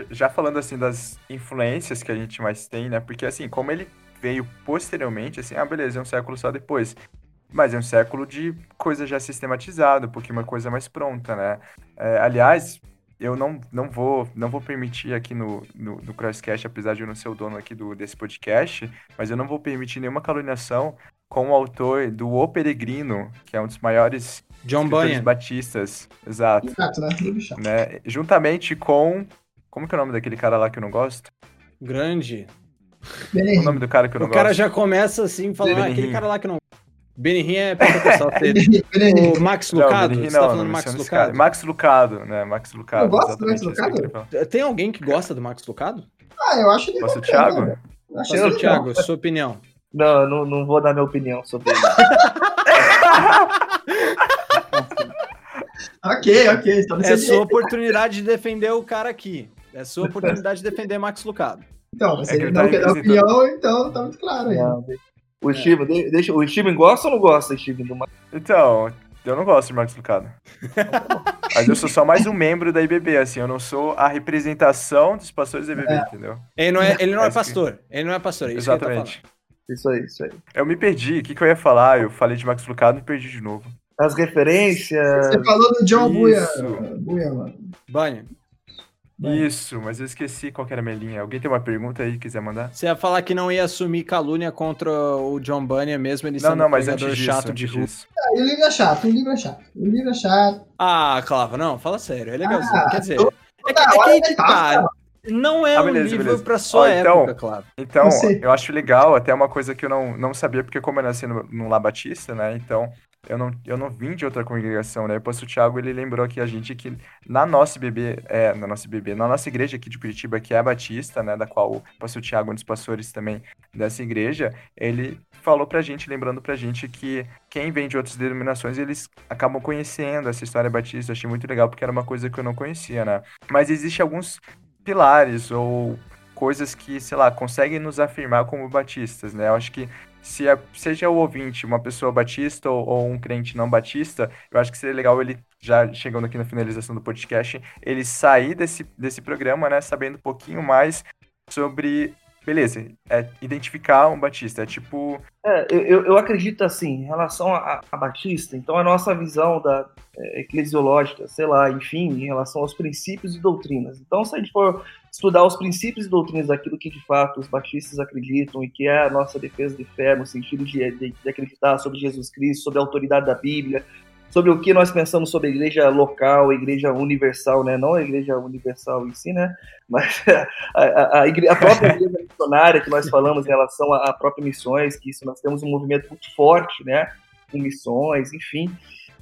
já falando assim das influências que a gente mais tem, né? Porque assim, como ele veio posteriormente, assim, ah, beleza, é um século só depois. Mas é um século de coisa já sistematizada, porque uma coisa mais pronta, né? É, aliás, eu não, não, vou, não vou permitir aqui no, no, no Crosscast, apesar de eu não ser o dono aqui do, desse podcast, mas eu não vou permitir nenhuma caluniação com o autor do O Peregrino, que é um dos maiores John Bunyan. batistas. Exato. Exato, né? né? Juntamente com. Como que é o nome daquele cara lá que eu não gosto? Grande. O nome do cara que eu não o gosto. O cara já começa assim, falando, ah, aquele cara lá que eu não Benihim é pentecostal. [LAUGHS] o Max Lucado? Não, Você tá falando Max Lucado? Max Lucado, né? Max Lucado. Eu gosto do Max Lucado. Tem alguém que gosta do Max Lucado? Ah, eu acho ele Posso o Thiago? Posso o Thiago, sua opinião. Não, não, não vou dar minha opinião sobre ele. [LAUGHS] ok, ok. É sua oportunidade de defender o cara aqui. É sua oportunidade de defender Max Lucado. Então, se é ele não tá quer dar opinião, então tá muito claro aí. Não, o é. Steven, deixa, o Steven gosta ou não gosta, Steven? Do... Então, eu não gosto de Marcos Lucado. [LAUGHS] Mas eu sou só mais um membro da IBB, assim, eu não sou a representação dos pastores da IBB, é. entendeu? Ele não é, ele não é pastor, que... ele não é pastor, é isso Exatamente. Isso aí, isso aí. Eu me perdi, o que, que eu ia falar? Eu falei de Marcos Lucado e me perdi de novo. As referências... Você falou do John Buia, Buia, mano. Isso, mas eu esqueci qual era a melinha. Alguém tem uma pergunta aí que quiser mandar? Você ia falar que não ia assumir calúnia contra o John Bunyan mesmo, ele não, sendo não, mas um antes disso, chato de rua. Ah, o livro é chato, o livro é chato. O livro é chato. Ah, Clava, não, fala sério, é legalzinho. Ah, Quer dizer, é que, é que, tá, não é ah, beleza, um livro beleza. pra sua Ó, então, época, Clava. Então, eu acho legal, até uma coisa que eu não, não sabia, porque como eu nasci no, no La Batista, né, então eu não, eu não vim de outra congregação, né? O pastor Thiago, ele lembrou aqui a gente que na nossa bebê, é, na nossa bebê, na nossa igreja aqui de Curitiba, que é a Batista, né? Da qual o pastor Thiago, um dos pastores também dessa igreja, ele falou pra gente, lembrando pra gente que quem vem de outras denominações, eles acabam conhecendo essa história batista. Eu achei muito legal, porque era uma coisa que eu não conhecia, né? Mas existe alguns pilares ou coisas que, sei lá, conseguem nos afirmar como batistas, né? Eu acho que se é, seja o ouvinte uma pessoa batista ou, ou, um crente não batista, eu acho que seria legal ele, já chegando aqui na finalização do podcast, ele sair desse, desse programa, né, sabendo um pouquinho mais sobre beleza, é identificar um Batista, é tipo... É, eu, eu acredito assim, em relação a, a Batista, então a nossa visão da é, eclesiológica, sei lá, enfim, em relação aos princípios e doutrinas. Então, se a gente for estudar os princípios e doutrinas daquilo que de fato os batistas acreditam e que é a nossa defesa de fé, no sentido de, de, de acreditar sobre Jesus Cristo, sobre a autoridade da Bíblia, sobre o que nós pensamos sobre a igreja local, a igreja universal, né? Não a igreja universal em si, né? Mas [LAUGHS] a, a, a, igreja, a própria [LAUGHS] igreja missionária que nós falamos em relação a, a próprias missões, que isso nós temos um movimento muito forte, né? Com missões, enfim.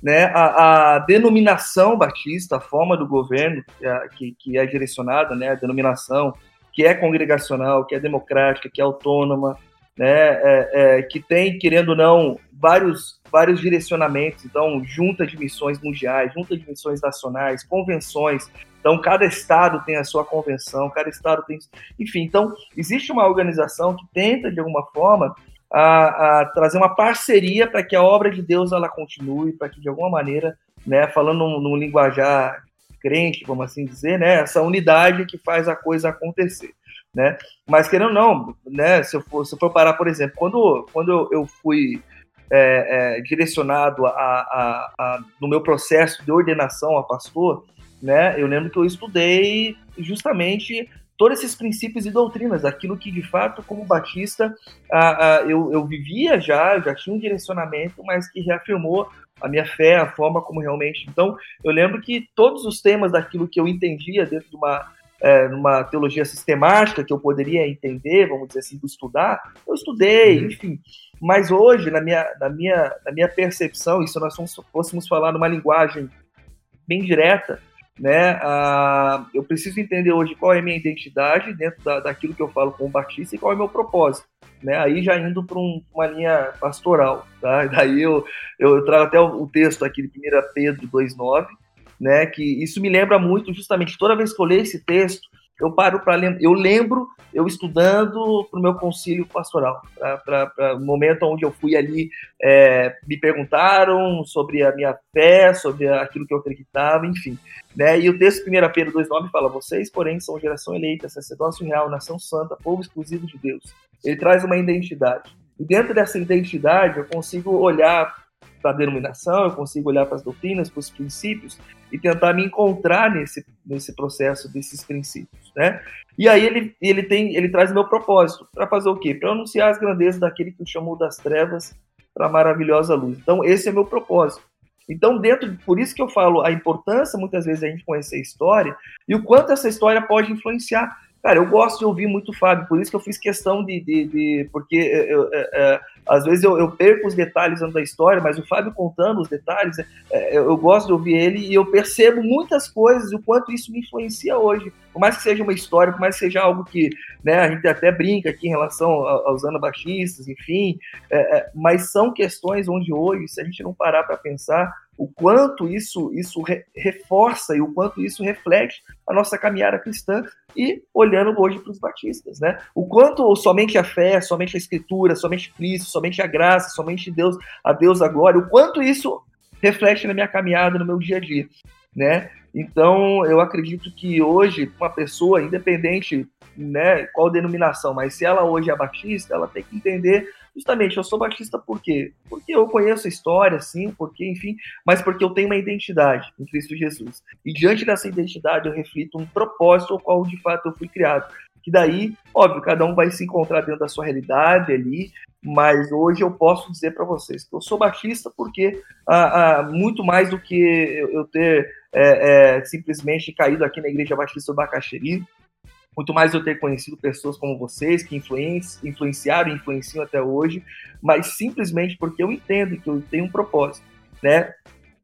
Né, a, a, denominação batista, a forma do governo é, que, que é direcionada, né, a denominação que é congregacional, que é democrática, que é autônoma, né, é, é, que tem, querendo ou não, vários, vários direcionamentos. Então, junta de missões mundiais, junta de missões nacionais, convenções. Então, cada estado tem a sua convenção, cada estado tem. Enfim, então, existe uma organização que tenta, de alguma forma, a, a trazer uma parceria para que a obra de Deus ela continue, para que, de alguma maneira, né, falando num, linguajar crente, vamos assim dizer, né, essa unidade que faz a coisa acontecer né? Mas querendo ou não, né? Se eu for, se eu for parar, por exemplo, quando, quando eu fui é, é, direcionado a, a, a, no meu processo de ordenação a pastor, né? Eu lembro que eu estudei justamente todos esses princípios e doutrinas, aquilo que de fato, como batista, a, eu, eu vivia já, já tinha um direcionamento, mas que reafirmou a minha fé, a forma como realmente. Então, eu lembro que todos os temas daquilo que eu entendia dentro de uma é, numa teologia sistemática que eu poderia entender, vamos dizer assim, estudar, eu estudei, uhum. enfim. Mas hoje, na minha, na minha, na minha percepção, e se nós fôssemos falar numa linguagem bem direta, né, eu preciso entender hoje qual é a minha identidade dentro da, daquilo que eu falo com o Batista e qual é o meu propósito. Né, aí já indo para um, uma linha pastoral. Tá? [LAUGHS] Daí eu, eu, trago até o, o texto aqui de 1 Pedro 2,9, né? Que isso me lembra muito, justamente, toda vez que eu leio esse texto, eu paro para lembrar, eu lembro eu estudando para o meu concílio pastoral, para o momento onde eu fui ali, é, me perguntaram sobre a minha fé, sobre aquilo que eu acreditava, enfim. Né? E o texto 1 Pedro 2,9 fala: Vocês, porém, são geração eleita, sacerdócio real, nação santa, povo exclusivo de Deus. Ele traz uma identidade. E dentro dessa identidade, eu consigo olhar para a denominação, eu consigo olhar para as doutrinas, para os princípios e tentar me encontrar nesse, nesse processo desses princípios, né? E aí ele, ele tem, ele traz meu propósito para fazer o quê? Para anunciar as grandezas daquele que chamou das trevas para a maravilhosa luz. Então esse é meu propósito. Então dentro, por isso que eu falo a importância muitas vezes a gente conhecer a história e o quanto essa história pode influenciar Cara, eu gosto de ouvir muito o Fábio, por isso que eu fiz questão de. de, de porque eu, é, é, às vezes eu, eu, perco os detalhes da história, mas o Fábio contando os detalhes, é, eu, eu, gosto de ouvir ele e eu percebo muitas coisas e o quanto isso me influencia hoje. Por mais que seja uma história, por mais que seja algo que né, a gente até brinca aqui em relação aos anabaxistas, enfim, é, é, mas são questões onde hoje, se a gente não parar para pensar, o quanto isso, isso re, reforça e o quanto isso reflete a nossa caminhada cristã e olhando hoje para os batistas, né? O quanto somente a fé, somente a escritura, somente Cristo, somente a graça, somente Deus, a Deus a glória, o quanto isso reflete na minha caminhada, no meu dia a dia, né? Então, eu acredito que hoje uma pessoa, independente, né, qual denominação, mas se ela hoje é batista, ela tem que entender Justamente, eu sou batista por quê? Porque eu conheço a história, sim, porque, enfim, mas porque eu tenho uma identidade em Cristo Jesus. E diante dessa identidade eu reflito um propósito ao qual de fato eu fui criado. Que daí, óbvio, cada um vai se encontrar dentro da sua realidade ali, mas hoje eu posso dizer para vocês que eu sou batista porque ah, ah, muito mais do que eu, ter é, é, simplesmente caído aqui na Igreja Batista do Bacaxeri, muito mais eu ter conhecido pessoas como vocês, que influenci, influenciaram e influenciam até hoje, mas simplesmente porque eu entendo que eu tenho um propósito, né?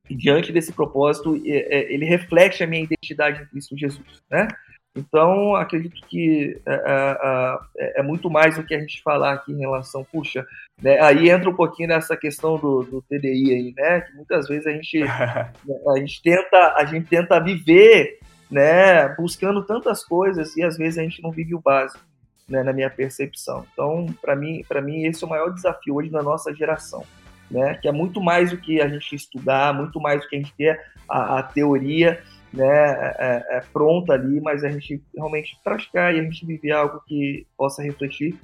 E diante desse propósito, é, é, ele reflete a minha identidade em Cristo Jesus, né? Então, acredito que é, é, é, muito mais do que a gente falar aqui em relação, puxa, né? aí entra um pouquinho nessa questão do, do TDI aí, né? Que muitas vezes a gente, [LAUGHS] a gente tenta, a gente tenta viver né, buscando tantas coisas e às vezes a gente não vive o básico, né, na minha percepção. Então, para mim, para mim esse é o maior desafio hoje na nossa geração, né, que é muito mais do que a gente estudar, muito mais do que a gente ter a, a teoria, né, é, é, é, pronta ali, mas a gente realmente praticar e a gente viver algo que possa refletir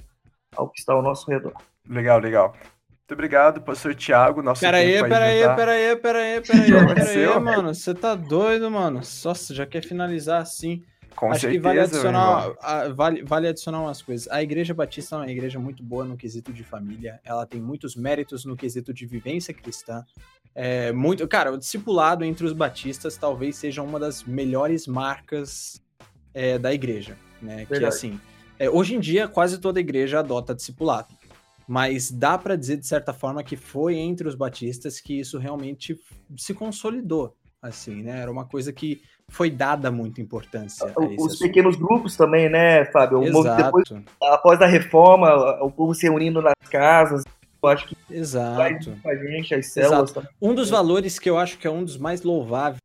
ao que está ao nosso redor. Legal, legal. Muito obrigado, pastor Tiago. Nosso pera aí, pera aí, pera aí, [LAUGHS] pera aí, pera aí, pera aí, mano. Você tá doido, mano? Nossa, já quer finalizar assim. Com Acho certeza, que vale adicionar, vale, vale adicionar umas coisas. A Igreja Batista é uma igreja muito boa no quesito de família. Ela tem muitos méritos no quesito de vivência cristã. É muito, cara, o discipulado entre os batistas talvez seja uma das melhores marcas é, da igreja, né? Verdade. Que assim, é, hoje em dia quase toda igreja adota discipulado, mas dá para dizer de certa forma que foi entre os batistas que isso realmente se consolidou, assim, né? Era uma coisa que foi dada muita importância. Os pequenos grupos também, né, Fábio? Exato. Depois, após a reforma, o povo se reunindo nas casas, eu acho que Exato. a gente, as células Exato. Um dos valores que eu acho que é um dos mais louváveis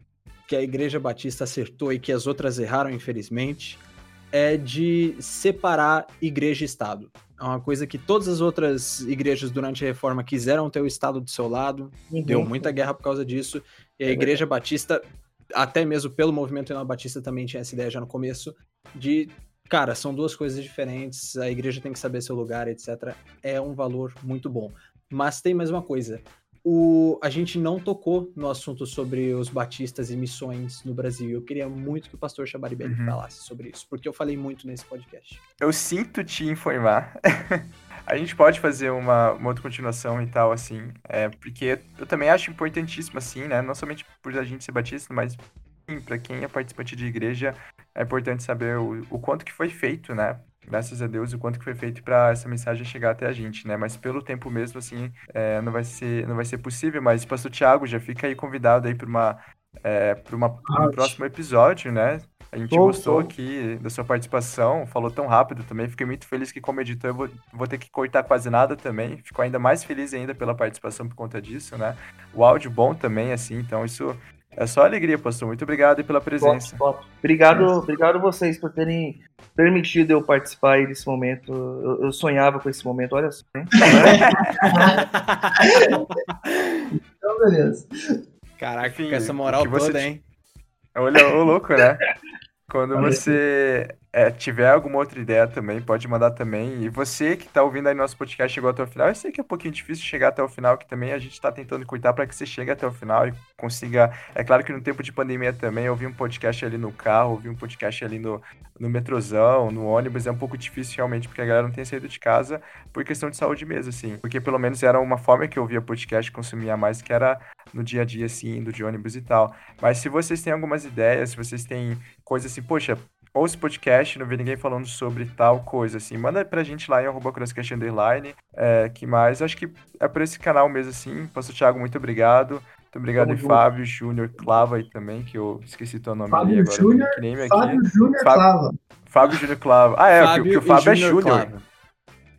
que a Igreja Batista acertou e que as outras erraram, infelizmente, é de separar igreja e Estado. É uma coisa que todas as outras igrejas durante a reforma quiseram ter o Estado do seu lado, uhum. deu muita guerra por causa disso, e a é Igreja Batista, até mesmo pelo movimento Batista, também tinha essa ideia já no começo, de Cara, são duas coisas diferentes, a igreja tem que saber seu lugar, etc. É um valor muito bom. Mas tem mais uma coisa. O, a gente não tocou no assunto sobre os batistas e missões no Brasil. Eu queria muito que o pastor Chabaribelli uhum. falasse sobre isso, porque eu falei muito nesse podcast. Eu sinto te informar. [LAUGHS] a gente pode fazer uma, uma, outra continuação e tal, assim, é, porque eu também acho importantíssimo, assim, né? Não somente por a gente ser batista, mas para quem é participante de igreja, é importante saber o, o quanto que foi feito, né? Graças a Deus, o quanto que foi feito para essa mensagem chegar até a gente, né? Mas pelo tempo mesmo, assim, é, não, vai ser, não vai ser possível. Mas, Pastor Tiago, já fica aí convidado aí para uma, é, uma, um próximo episódio, né? A gente gostou aqui da sua participação, falou tão rápido também. Fiquei muito feliz que, como editor, eu vou, vou ter que cortar quase nada também. Fico ainda mais feliz ainda pela participação por conta disso, né? O áudio bom também, assim, então isso é só alegria, pastor. Muito obrigado pela presença. Top, top. Obrigado, obrigado vocês por terem permitido eu participar aí desse momento. Eu, eu sonhava com esse momento, olha só. Hein? então, beleza. Caraca, Enfim, com essa moral toda, hein? Olha, o louco, né? Quando você é, tiver alguma outra ideia também, pode mandar também. E você que está ouvindo aí nosso podcast chegou até o final, eu sei que é um pouquinho difícil chegar até o final, que também a gente está tentando cuidar para que você chegue até o final e consiga. É claro que no tempo de pandemia também, ouvir um podcast ali no carro, ouvir um podcast ali no, no metrozão, no ônibus, é um pouco difícil realmente, porque a galera não tem saído de casa por questão de saúde mesmo, assim. Porque pelo menos era uma forma que eu ouvia podcast, consumia mais, que era no dia a dia, assim, indo de ônibus e tal. Mas se vocês têm algumas ideias, se vocês têm coisas assim, poxa, ouça podcast, não vi ninguém falando sobre tal coisa, assim, manda pra gente lá em arroba crosscast underline, é, que mais, acho que é por esse canal mesmo, assim, Pastor Thiago, muito obrigado, muito obrigado e Fábio Júnior Clava aí também, que eu esqueci teu nome Fábio ali agora, Júnior, Fábio Júnior Clava. Fábio Júnior Clava, ah é, Fábio o, o Fábio é Júnior.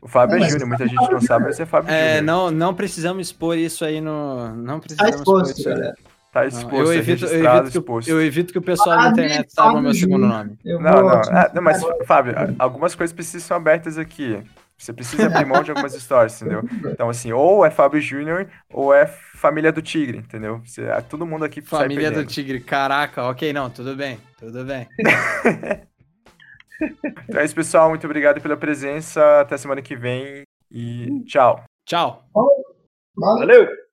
O Fábio é Júnior, muita gente não sabe, mas é Fábio é, Júnior. Não, não precisamos expor isso aí no. Não precisamos tá exposto, expor isso aí. Tá exposto, eu é evito, eu evito, que, eu evito que o pessoal da internet saiba o meu segundo nome. Não, não, é, não, mas, Fábio, algumas coisas precisam ser abertas aqui. Você precisa abrir mão de algumas histórias, entendeu? Então, assim, ou é Fábio Júnior, ou é Família do Tigre, entendeu? Você, é, todo mundo aqui Família do Tigre, caraca, ok, não, tudo bem, tudo bem. [LAUGHS] então é isso, pessoal. Muito obrigado pela presença. Até semana que vem e tchau. Tchau. Valeu.